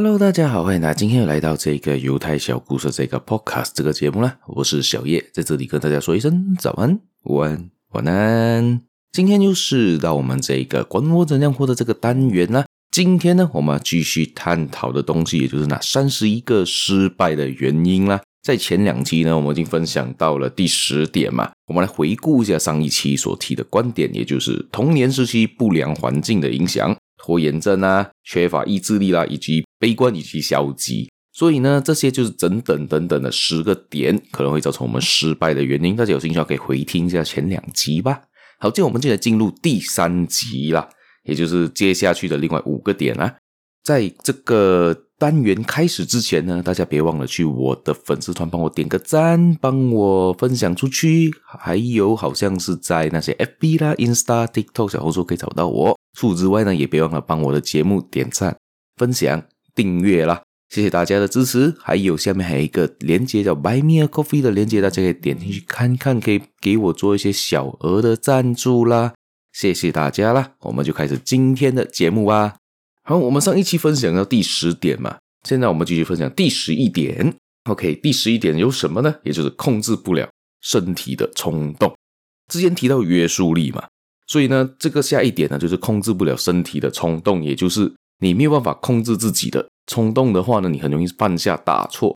Hello，大家好，欢迎大家今天又来到这个犹太小故事这个 Podcast 这个节目啦。我是小叶，在这里跟大家说一声早安、午安、晚安。今天又是到我们这个管我怎样活的这个单元啦。今天呢，我们要继续探讨的东西，也就是那三十一个失败的原因啦。在前两期呢，我们已经分享到了第十点嘛，我们来回顾一下上一期所提的观点，也就是童年时期不良环境的影响。拖延症啊，缺乏意志力啦，以及悲观以及消极，所以呢，这些就是等等等等的十个点，可能会造成我们失败的原因。大家有兴趣可以回听一下前两集吧。好，接我们就来进入第三集啦，也就是接下去的另外五个点啦。在这个单元开始之前呢，大家别忘了去我的粉丝团帮我点个赞，帮我分享出去，还有好像是在那些 FB 啦、Insta、TikTok 小红书可以找到我。除此之外呢，也别忘了帮我的节目点赞、分享、订阅啦，谢谢大家的支持。还有下面还有一个连接叫 Buy Me a Coffee 的连接，大家可以点进去看看，可以给我做一些小额的赞助啦，谢谢大家啦。我们就开始今天的节目吧。好，我们上一期分享到第十点嘛，现在我们继续分享第十一点。OK，第十一点有什么呢？也就是控制不了身体的冲动。之前提到约束力嘛。所以呢，这个下一点呢，就是控制不了身体的冲动，也就是你没有办法控制自己的冲动的话呢，你很容易犯下大错。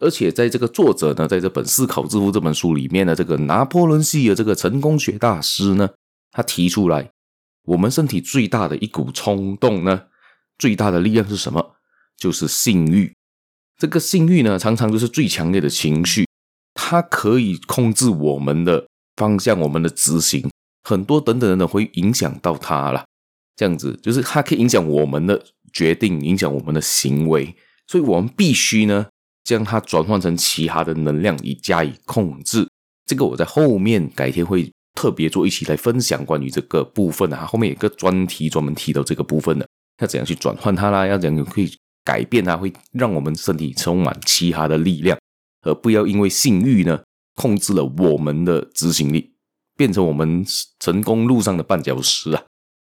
而且在这个作者呢，在这本《思考致富》这本书里面的这个拿破仑系的这个成功学大师呢，他提出来，我们身体最大的一股冲动呢，最大的力量是什么？就是性欲。这个性欲呢，常常就是最强烈的情绪，它可以控制我们的方向，我们的执行。很多等等等等会影响到它了，这样子就是它可以影响我们的决定，影响我们的行为，所以我们必须呢将它转换成其他的能量以加以控制。这个我在后面改天会特别做一期来分享关于这个部分的哈，后面有个专题专门提到这个部分的，要怎样去转换它啦，要怎样可以改变它，会让我们身体充满其他的力量，而不要因为性欲呢控制了我们的执行力。变成我们成功路上的绊脚石啊！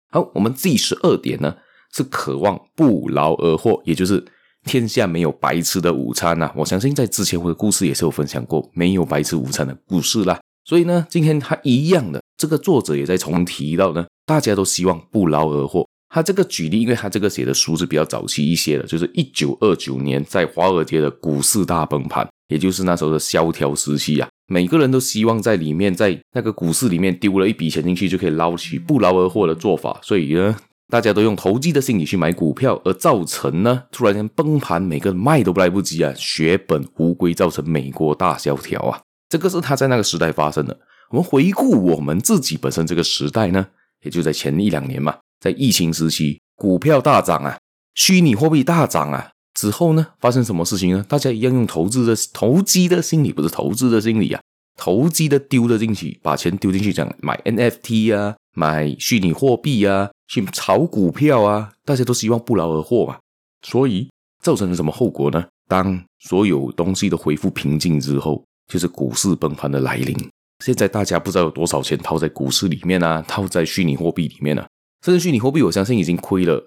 好，我们第十二点呢是渴望不劳而获，也就是天下没有白吃的午餐呐、我相信在之前我的故事也是有分享过没有白吃午餐的故事啦。所以呢，今天他一样的这个作者也在重提到呢，大家都希望不劳而获。他这个举例，因为他这个写的书是比较早期一些的，就是一九二九年在华尔街的股市大崩盘，也就是那时候的萧条时期啊。每个人都希望在里面，在那个股市里面丢了一笔钱进去就可以捞取不劳而获的做法，所以呢，大家都用投机的心理去买股票，而造成呢突然间崩盘，每个人卖都来不及啊，血本无归，造成美国大萧条啊。这个是他在那个时代发生的。我们回顾我们自己本身这个时代呢，也就在前一两年嘛，在疫情时期，股票大涨啊，虚拟货币大涨啊。之后呢，发生什么事情呢？大家一样用投资的投机的心理，不是投资的心理啊，投机的丢了进去，把钱丢进去，讲买 NFT 啊，买虚拟货币啊，去炒股票啊，大家都希望不劳而获嘛。所以造成了什么后果呢？当所有东西都恢复平静之后，就是股市崩盘的来临。现在大家不知道有多少钱套在股市里面啊，套在虚拟货币里面啊，甚至虚拟货币，我相信已经亏了，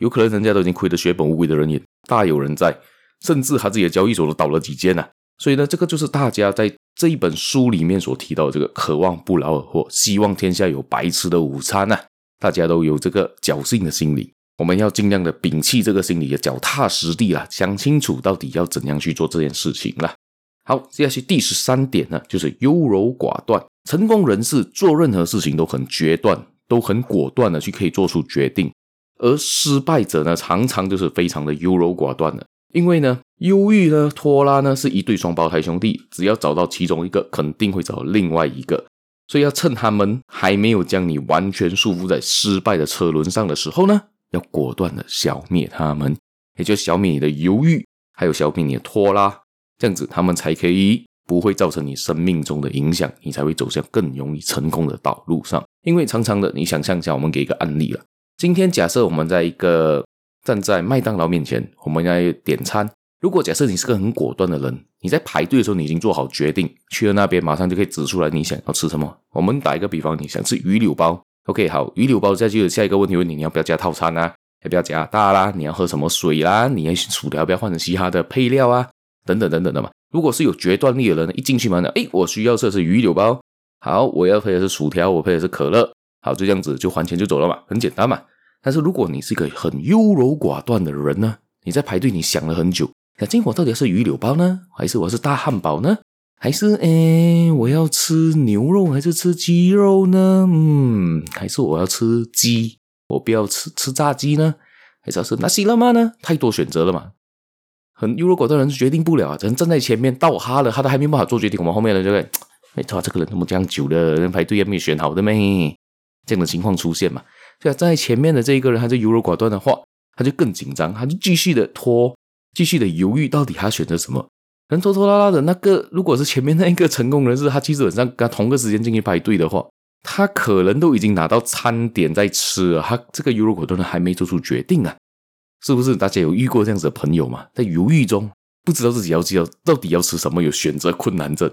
有可能人家都已经亏得血本无归的人也。大有人在，甚至他自己的交易所都倒了几间呐。所以呢，这个就是大家在这一本书里面所提到的这个渴望不劳而获，希望天下有白吃的午餐呐。大家都有这个侥幸的心理，我们要尽量的摒弃这个心理，脚踏实地啦，想清楚到底要怎样去做这件事情啦。好，接下去第十三点呢，就是优柔寡断。成功人士做任何事情都很决断，都很果断的去可以做出决定。而失败者呢，常常就是非常的优柔寡断的，因为呢，忧郁呢，拖拉呢，是一对双胞胎兄弟，只要找到其中一个，肯定会找另外一个，所以要趁他们还没有将你完全束缚在失败的车轮上的时候呢，要果断的消灭他们，也就消灭你的犹豫，还有消灭你的拖拉，这样子他们才可以不会造成你生命中的影响，你才会走向更容易成功的道路上。因为常常的，你想象一下，我们给一个案例了。今天假设我们在一个站在麦当劳面前，我们要点餐。如果假设你是个很果断的人，你在排队的时候你已经做好决定，去了那边马上就可以指出来你想要吃什么。我们打一个比方，你想吃鱼柳包，OK，好，鱼柳包再就有下一个问题问你，你要不要加套餐啊？要不要加大啦？你要喝什么水啦？你要薯条不要换成其他的配料啊？等等等等的嘛。如果是有决断力的人，一进去嘛，诶，我需要的是鱼柳包，好，我要配的是薯条，我配的是可乐，好，就这样子就还钱就走了嘛，很简单嘛。但是如果你是一个很优柔寡断的人呢，你在排队，你想了很久，那今天我到底是鱼柳包呢，还是我是大汉堡呢？还是诶，我要吃牛肉还是吃鸡肉呢？嗯，还是我要吃鸡，我不要吃吃炸鸡呢？还是要吃那西了吗呢？太多选择了嘛，很优柔寡断的人是决定不了啊。人站在前面，到哈了，他都还没办法做决定，我们后面的人就会，哎，他这个人怎么这样久了？人排队也没选好的咩？这样的情况出现嘛？所以站在前面的这一个人，他就优柔寡断的话，他就更紧张，他就继续的拖，继续的犹豫，到底他选择什么？人拖拖拉拉的那个，如果是前面那一个成功人士，他基本上跟他同个时间进去排队的话，他可能都已经拿到餐点在吃了，他这个优柔寡断的还没做出决定啊，是不是？大家有遇过这样子的朋友吗？在犹豫中不知道自己要要到底要吃什么，有选择困难症，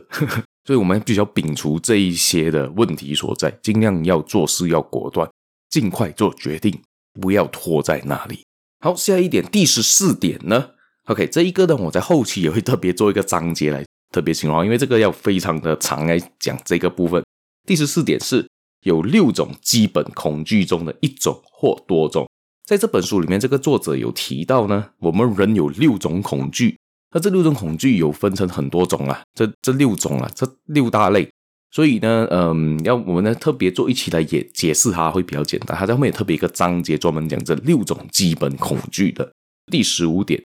所以我们必须要摒除这一些的问题所在，尽量要做事要果断，尽快做决定，不要拖在那里。好，下一点，第十四点呢？OK，这一个呢，我在后期也会特别做一个章节来特别形容，因为这个要非常的长来讲这个部分。第十四点是有六种基本恐惧中的一种或多种，在这本书里面，这个作者有提到呢，我们人有六种恐惧，那这六种恐惧有分成很多种啊，这这六种啊，这六大类，所以呢，嗯，要我们呢特别做一起来也解释它会比较简单，它在后面有特别一个章节专门讲这六种基本恐惧的。第十五点。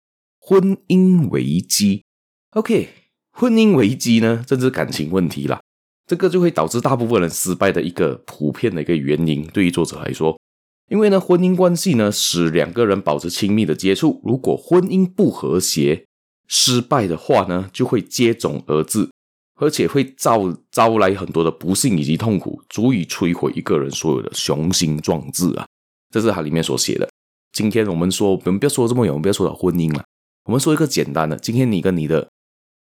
婚姻危机，OK，婚姻危机呢，这是感情问题啦，这个就会导致大部分人失败的一个普遍的一个原因。对于作者来说，因为呢，婚姻关系呢，使两个人保持亲密的接触，如果婚姻不和谐、失败的话呢，就会接踵而至，而且会招招来很多的不幸以及痛苦，足以摧毁一个人所有的雄心壮志啊！这是他里面所写的。今天我们说，我们不要说这么远，我们不要说到婚姻了。我们说一个简单的，今天你跟你的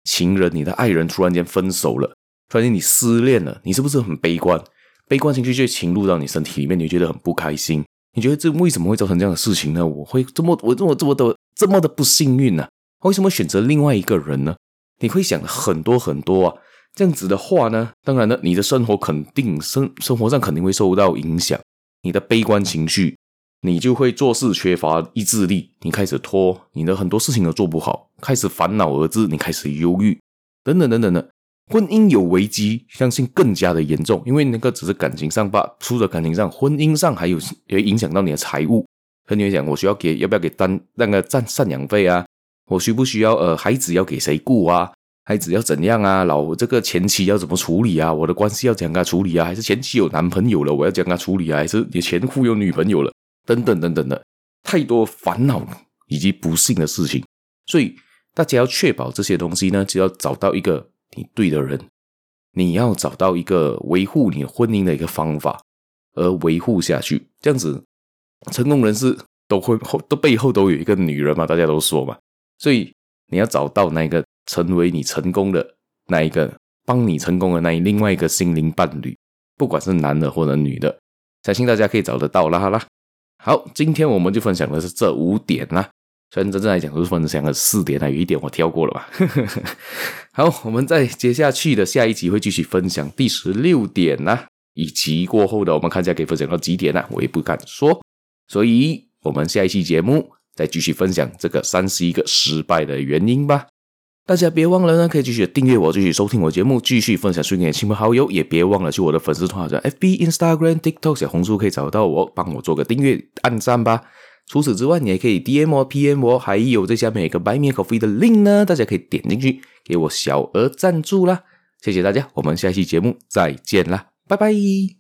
情人、你的爱人突然间分手了，突然间你失恋了，你是不是很悲观？悲观情绪就侵入到你身体里面，你觉得很不开心。你觉得这为什么会造成这样的事情呢？我会这么我这么这么的这么的不幸运呢？为什么选择另外一个人呢？你会想很多很多啊。这样子的话呢，当然了，你的生活肯定生生活上肯定会受到影响，你的悲观情绪。你就会做事缺乏意志力，你开始拖，你的很多事情都做不好，开始烦恼而至，你开始忧郁，等等等等的。婚姻有危机，相信更加的严重，因为那个只是感情上吧，除了感情上，婚姻上还有也影响到你的财务。和你讲，我需要给要不要给单那个赡赡养费啊？我需不需要呃孩子要给谁顾啊？孩子要怎样啊？老这个前妻要怎么处理啊？我的关系要怎样处理啊？还是前妻有男朋友了，我要怎样处理啊？还是你前夫有女朋友了？等等等等的，太多烦恼以及不幸的事情，所以大家要确保这些东西呢，就要找到一个你对的人，你要找到一个维护你婚姻的一个方法，而维护下去，这样子成功人士都会后都背后都有一个女人嘛，大家都说嘛，所以你要找到那个成为你成功的那一个，帮你成功的那一另外一个心灵伴侣，不管是男的或者女的，相信大家可以找得到啦，好啦。好，今天我们就分享的是这五点啦。虽然真正来讲都是分享了四点啊，有一点我跳过了吧。好，我们在接下去的下一集会继续分享第十六点啦，以及过后的我们看一下可以分享到几点呢？我也不敢说。所以，我们下一期节目再继续分享这个三十一个失败的原因吧。大家别忘了呢，可以继续订阅我，继续收听我节目，继续分享给亲朋好友。也别忘了去我的粉丝团，叫 FB、Instagram、TikTok、小红书，可以找到我，帮我做个订阅、按赞吧。除此之外，你也可以 DM 我、PM 我，还有这下面有一个 Buy Me Coffee 的 link 呢，大家可以点进去给我小额赞助啦。谢谢大家，我们下期节目再见啦，拜拜。